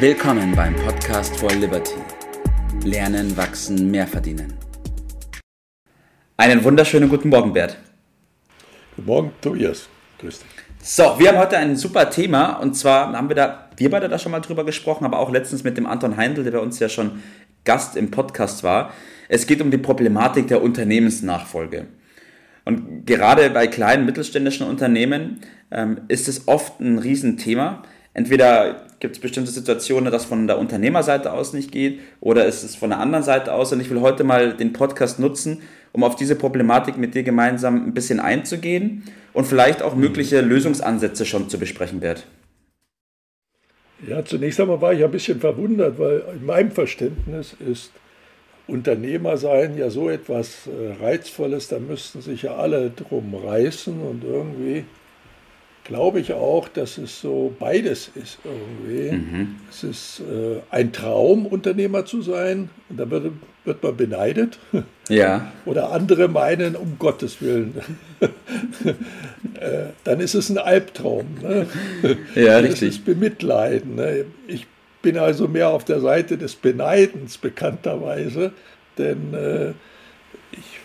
Willkommen beim Podcast for Liberty. Lernen, wachsen, mehr verdienen. Einen wunderschönen guten Morgen, Bert. Guten Morgen, Tobias. Grüß dich. So, wir haben heute ein super Thema und zwar haben wir da, wir beide da schon mal drüber gesprochen, aber auch letztens mit dem Anton Heindl, der bei uns ja schon Gast im Podcast war. Es geht um die Problematik der Unternehmensnachfolge. Und gerade bei kleinen mittelständischen Unternehmen ähm, ist es oft ein Riesenthema. Entweder gibt es bestimmte Situationen, dass von der Unternehmerseite aus nicht geht, oder ist es von der anderen Seite aus. Und ich will heute mal den Podcast nutzen, um auf diese Problematik mit dir gemeinsam ein bisschen einzugehen und vielleicht auch mögliche Lösungsansätze schon zu besprechen, Bert. Ja, zunächst einmal war ich ein bisschen verwundert, weil in meinem Verständnis ist Unternehmer sein ja so etwas äh, Reizvolles, da müssten sich ja alle drum reißen und irgendwie glaube ich auch, dass es so beides ist irgendwie. Mhm. Es ist äh, ein Traum, Unternehmer zu sein und da wird, wird man beneidet. Ja. Oder andere meinen, um Gottes Willen. äh, dann ist es ein Albtraum. Ne? Ja, richtig. Es ist Bemitleiden. Ne? Ich bin also mehr auf der Seite des Beneidens bekannterweise, denn äh, ich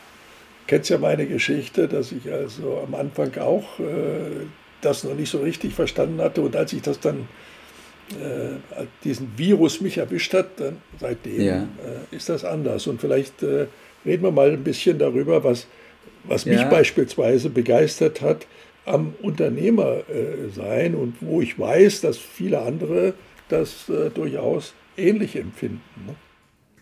kenne ja meine Geschichte, dass ich also am Anfang auch äh, das noch nicht so richtig verstanden hatte. Und als ich das dann, äh, diesen Virus mich erwischt hat, dann seitdem ja. äh, ist das anders. Und vielleicht äh, reden wir mal ein bisschen darüber, was, was mich ja. beispielsweise begeistert hat am Unternehmer äh, sein und wo ich weiß, dass viele andere das äh, durchaus ähnlich empfinden. Ne?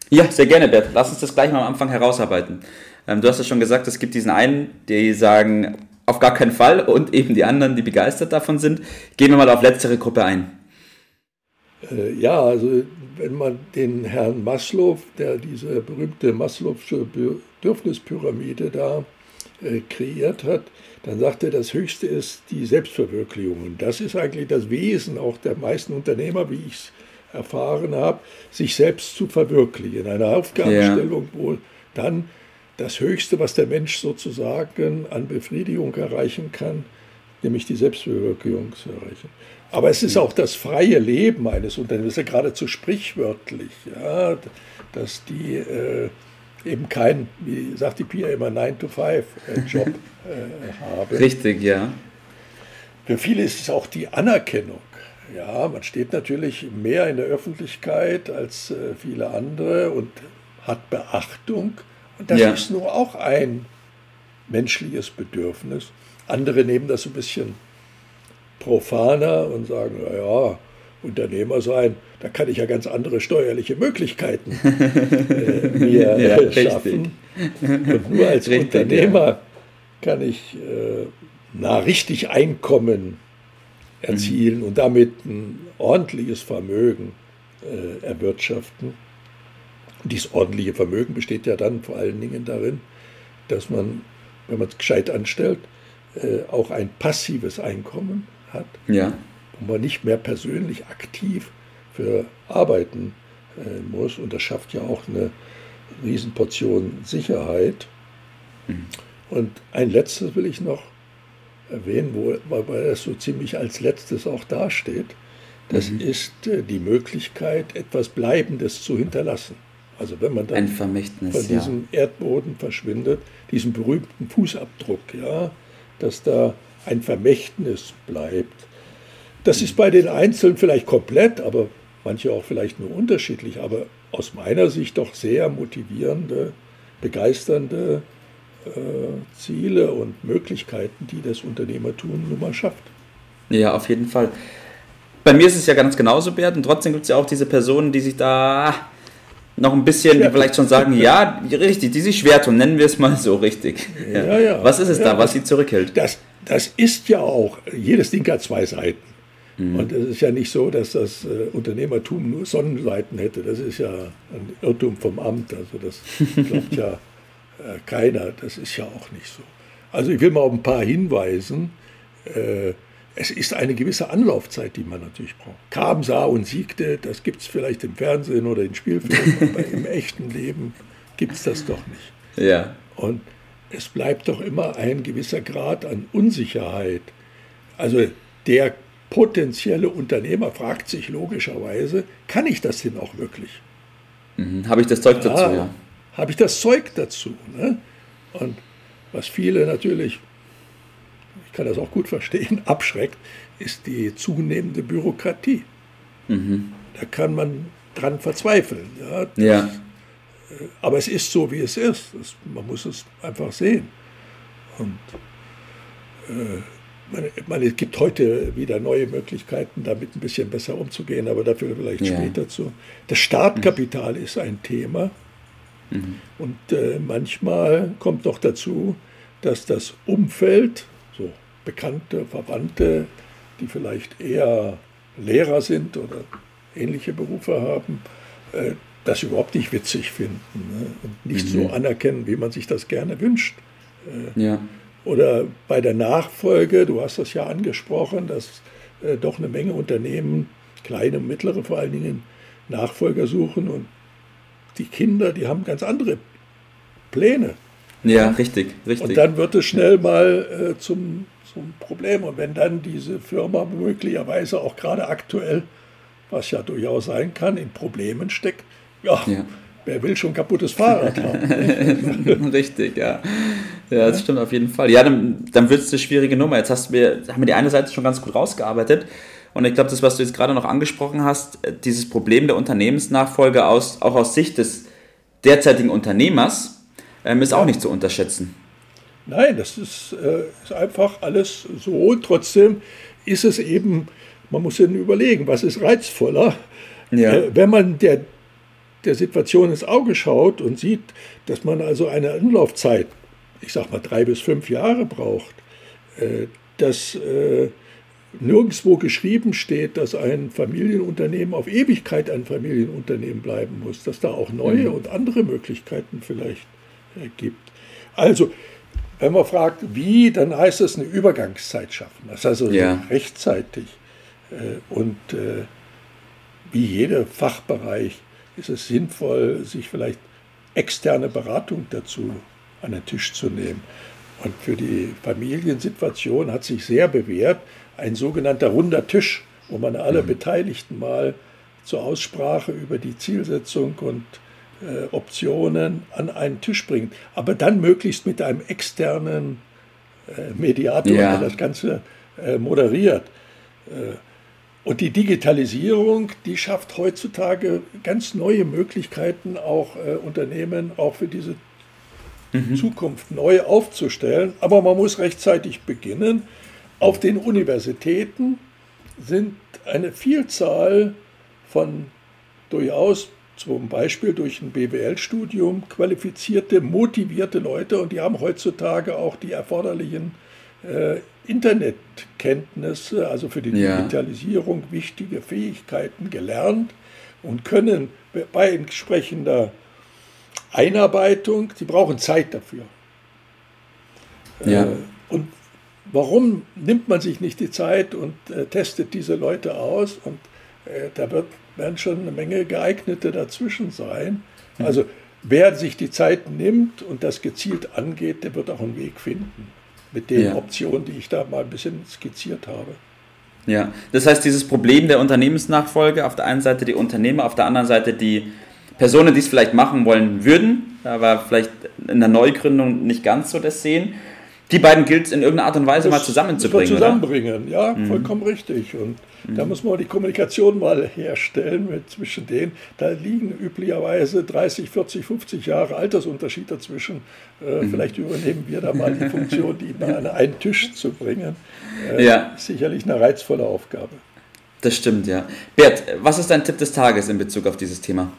Ja, sehr gerne, Bert. Lass uns das gleich mal am Anfang herausarbeiten. Ähm, du hast ja schon gesagt, es gibt diesen einen, die sagen, auf gar keinen Fall und eben die anderen, die begeistert davon sind. Gehen wir mal auf letztere Gruppe ein. Äh, ja, also wenn man den Herrn Maslow, der diese berühmte Maslow'sche Bedürfnispyramide da äh, kreiert hat, dann sagt er, das Höchste ist die Selbstverwirklichung. Und das ist eigentlich das Wesen auch der meisten Unternehmer, wie ich es erfahren habe, sich selbst zu verwirklichen. Eine Aufgabenstellung, ja. wo dann das Höchste, was der Mensch sozusagen an Befriedigung erreichen kann, nämlich die Selbstverwirklichung zu erreichen. Aber es ist auch das freie Leben eines Unternehmens, das ist ja geradezu sprichwörtlich, ja, dass die äh, eben kein, wie sagt die Pia immer, 9-to-5-Job äh, haben. Richtig, ja. Für viele ist es auch die Anerkennung. Ja, man steht natürlich mehr in der Öffentlichkeit als äh, viele andere und hat Beachtung. Und das ja. ist nur auch ein menschliches Bedürfnis. Andere nehmen das ein bisschen profaner und sagen, naja, Unternehmer sein, da kann ich ja ganz andere steuerliche Möglichkeiten äh, mir ja, schaffen. Und nur als richtig, Unternehmer ja. kann ich äh, na, richtig Einkommen erzielen mhm. und damit ein ordentliches Vermögen äh, erwirtschaften. Und dieses ordentliche Vermögen besteht ja dann vor allen Dingen darin, dass man, wenn man es gescheit anstellt, äh, auch ein passives Einkommen hat, ja. wo man nicht mehr persönlich aktiv für arbeiten äh, muss. Und das schafft ja auch eine Riesenportion Sicherheit. Mhm. Und ein letztes will ich noch erwähnen, wo, weil das so ziemlich als letztes auch dasteht. Das mhm. ist äh, die Möglichkeit, etwas Bleibendes zu hinterlassen. Also wenn man dann von diesem ja. Erdboden verschwindet, diesen berühmten Fußabdruck, ja, dass da ein Vermächtnis bleibt. Das ist bei den Einzelnen vielleicht komplett, aber manche auch vielleicht nur unterschiedlich, aber aus meiner Sicht doch sehr motivierende, begeisternde äh, Ziele und Möglichkeiten, die das Unternehmertum nun mal schafft. Ja, auf jeden Fall. Bei mir ist es ja ganz genauso, Bert, und trotzdem gibt es ja auch diese Personen, die sich da noch ein bisschen, die vielleicht schon sagen, ja, richtig, die sich schwer tun, nennen wir es mal so richtig. Ja. Ja, ja. Was ist es da, was sie zurückhält? Das, das ist ja auch, jedes Ding hat zwei Seiten. Mhm. Und es ist ja nicht so, dass das äh, Unternehmertum nur Sonnenseiten hätte. Das ist ja ein Irrtum vom Amt. Also das glaubt ja äh, keiner. Das ist ja auch nicht so. Also ich will mal auf ein paar hinweisen. Äh, es ist eine gewisse Anlaufzeit, die man natürlich braucht. Kam, sah und siegte, das gibt es vielleicht im Fernsehen oder in Spielfilmen, aber im echten Leben gibt es das doch nicht. Ja. Und es bleibt doch immer ein gewisser Grad an Unsicherheit. Also der potenzielle Unternehmer fragt sich logischerweise, kann ich das denn auch wirklich? Mhm. Habe ich das Zeug dazu, ja. Habe ich das Zeug dazu? Ne? Und was viele natürlich, ich kann das auch gut verstehen, abschreckt, ist die zunehmende Bürokratie. Mhm. Da kann man dran verzweifeln. Ja. ja. Äh, aber es ist so, wie es ist. Das, man muss es einfach sehen. Und äh, man, man, es gibt heute wieder neue Möglichkeiten, damit ein bisschen besser umzugehen, aber dafür vielleicht ja. später zu. Das Startkapital mhm. ist ein Thema. Mhm. Und äh, manchmal kommt noch dazu, dass das Umfeld, so Bekannte, Verwandte, die vielleicht eher Lehrer sind oder ähnliche Berufe haben, äh, das überhaupt nicht witzig finden ne? und nicht mhm. so anerkennen, wie man sich das gerne wünscht. Äh, ja. Oder bei der Nachfolge, du hast das ja angesprochen, dass äh, doch eine Menge Unternehmen, kleine und mittlere vor allen Dingen, Nachfolger suchen und die Kinder, die haben ganz andere Pläne. Ja, richtig, richtig. Und dann wird es schnell mal äh, zum, zum Problem. Und wenn dann diese Firma möglicherweise auch gerade aktuell, was ja durchaus sein kann, in Problemen steckt, ja, ja. wer will schon kaputtes Fahrrad haben? richtig, ja. Ja, das stimmt auf jeden Fall. Ja, dann, dann wird es eine schwierige Nummer. Jetzt hast wir, haben wir die eine Seite schon ganz gut rausgearbeitet. Und ich glaube, das, was du jetzt gerade noch angesprochen hast, äh, dieses Problem der Unternehmensnachfolge aus, auch aus Sicht des derzeitigen Unternehmers, ähm, ist auch nicht zu unterschätzen. Nein, das ist, äh, ist, einfach alles so. Trotzdem ist es eben, man muss sich überlegen, was ist reizvoller, ja. äh, wenn man der, der Situation ins Auge schaut und sieht, dass man also eine Anlaufzeit, ich sag mal drei bis fünf Jahre braucht, äh, dass äh, nirgendwo geschrieben steht, dass ein Familienunternehmen auf Ewigkeit ein Familienunternehmen bleiben muss, dass da auch neue mhm. und andere Möglichkeiten vielleicht gibt. Also, wenn man fragt, wie, dann heißt es eine Übergangszeit schaffen. Das heißt also ja. rechtzeitig. Äh, und äh, wie jeder Fachbereich ist es sinnvoll, sich vielleicht externe Beratung dazu an den Tisch zu nehmen. Und für die Familiensituation hat sich sehr bewährt, ein sogenannter runder Tisch, wo man alle mhm. Beteiligten mal zur Aussprache über die Zielsetzung und äh, Optionen an einen Tisch bringt. Aber dann möglichst mit einem externen äh, Mediator, ja. der das Ganze äh, moderiert. Äh, und die Digitalisierung, die schafft heutzutage ganz neue Möglichkeiten, auch äh, Unternehmen auch für diese mhm. Zukunft neu aufzustellen. Aber man muss rechtzeitig beginnen. Auf den Universitäten sind eine Vielzahl von durchaus zum Beispiel durch ein BWL-Studium qualifizierte, motivierte Leute und die haben heutzutage auch die erforderlichen äh, Internetkenntnisse, also für die ja. Digitalisierung wichtige Fähigkeiten gelernt und können bei entsprechender Einarbeitung, sie brauchen Zeit dafür. Ja. Äh, und Warum nimmt man sich nicht die Zeit und äh, testet diese Leute aus? Und da wird, werden schon eine Menge geeignete dazwischen sein. Also wer sich die Zeit nimmt und das gezielt angeht, der wird auch einen Weg finden mit den ja. Optionen, die ich da mal ein bisschen skizziert habe. Ja, das heißt, dieses Problem der Unternehmensnachfolge, auf der einen Seite die Unternehmer, auf der anderen Seite die Personen, die es vielleicht machen wollen würden, aber vielleicht in der Neugründung nicht ganz so das sehen. Die beiden gilt es in irgendeiner Art und Weise das mal zusammenzubringen. Zusammenbringen, oder? ja, mhm. vollkommen richtig. Und mhm. da muss man die Kommunikation mal herstellen mit zwischen denen. Da liegen üblicherweise 30, 40, 50 Jahre Altersunterschied dazwischen. Äh, mhm. Vielleicht übernehmen wir da mal die Funktion, die mal an einen Tisch zu bringen. Äh, ja. Sicherlich eine reizvolle Aufgabe. Das stimmt, ja. Bert, was ist dein Tipp des Tages in Bezug auf dieses Thema?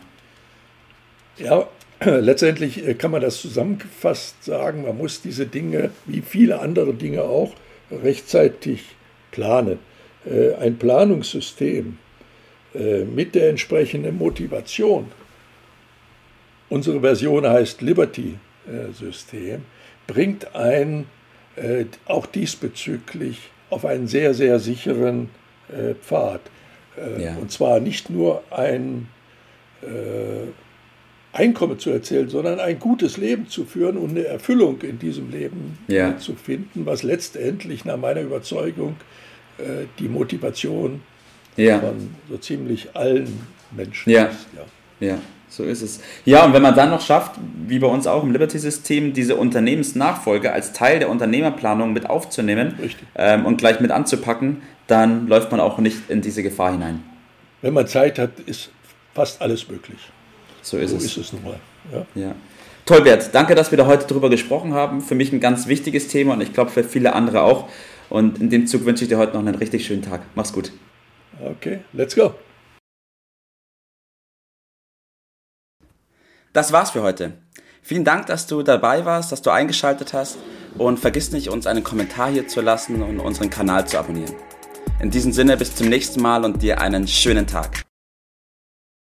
Ja, letztendlich äh, kann man das zusammengefasst sagen, man muss diese Dinge, wie viele andere Dinge auch, rechtzeitig planen. Äh, ein Planungssystem äh, mit der entsprechenden Motivation, unsere Version heißt Liberty-System, bringt ein auch diesbezüglich auf einen sehr, sehr sicheren Pfad. Ja. Und zwar nicht nur ein Einkommen zu erzählen, sondern ein gutes Leben zu führen und eine Erfüllung in diesem Leben ja. zu finden, was letztendlich nach meiner Überzeugung äh, die Motivation ja. von so ziemlich allen Menschen ja. ist. Ja. ja. So ist es. Ja, und wenn man dann noch schafft, wie bei uns auch im Liberty-System, diese Unternehmensnachfolge als Teil der Unternehmerplanung mit aufzunehmen ähm, und gleich mit anzupacken, dann läuft man auch nicht in diese Gefahr hinein. Wenn man Zeit hat, ist fast alles möglich. So ist so es. So ist es nun mal. Ja. ja. Toll, Bert. Danke, dass wir da heute drüber gesprochen haben. Für mich ein ganz wichtiges Thema und ich glaube für viele andere auch. Und in dem Zug wünsche ich dir heute noch einen richtig schönen Tag. Mach's gut. Okay, let's go. Das war's für heute. Vielen Dank, dass du dabei warst, dass du eingeschaltet hast und vergiss nicht, uns einen Kommentar hier zu lassen und unseren Kanal zu abonnieren. In diesem Sinne bis zum nächsten Mal und dir einen schönen Tag.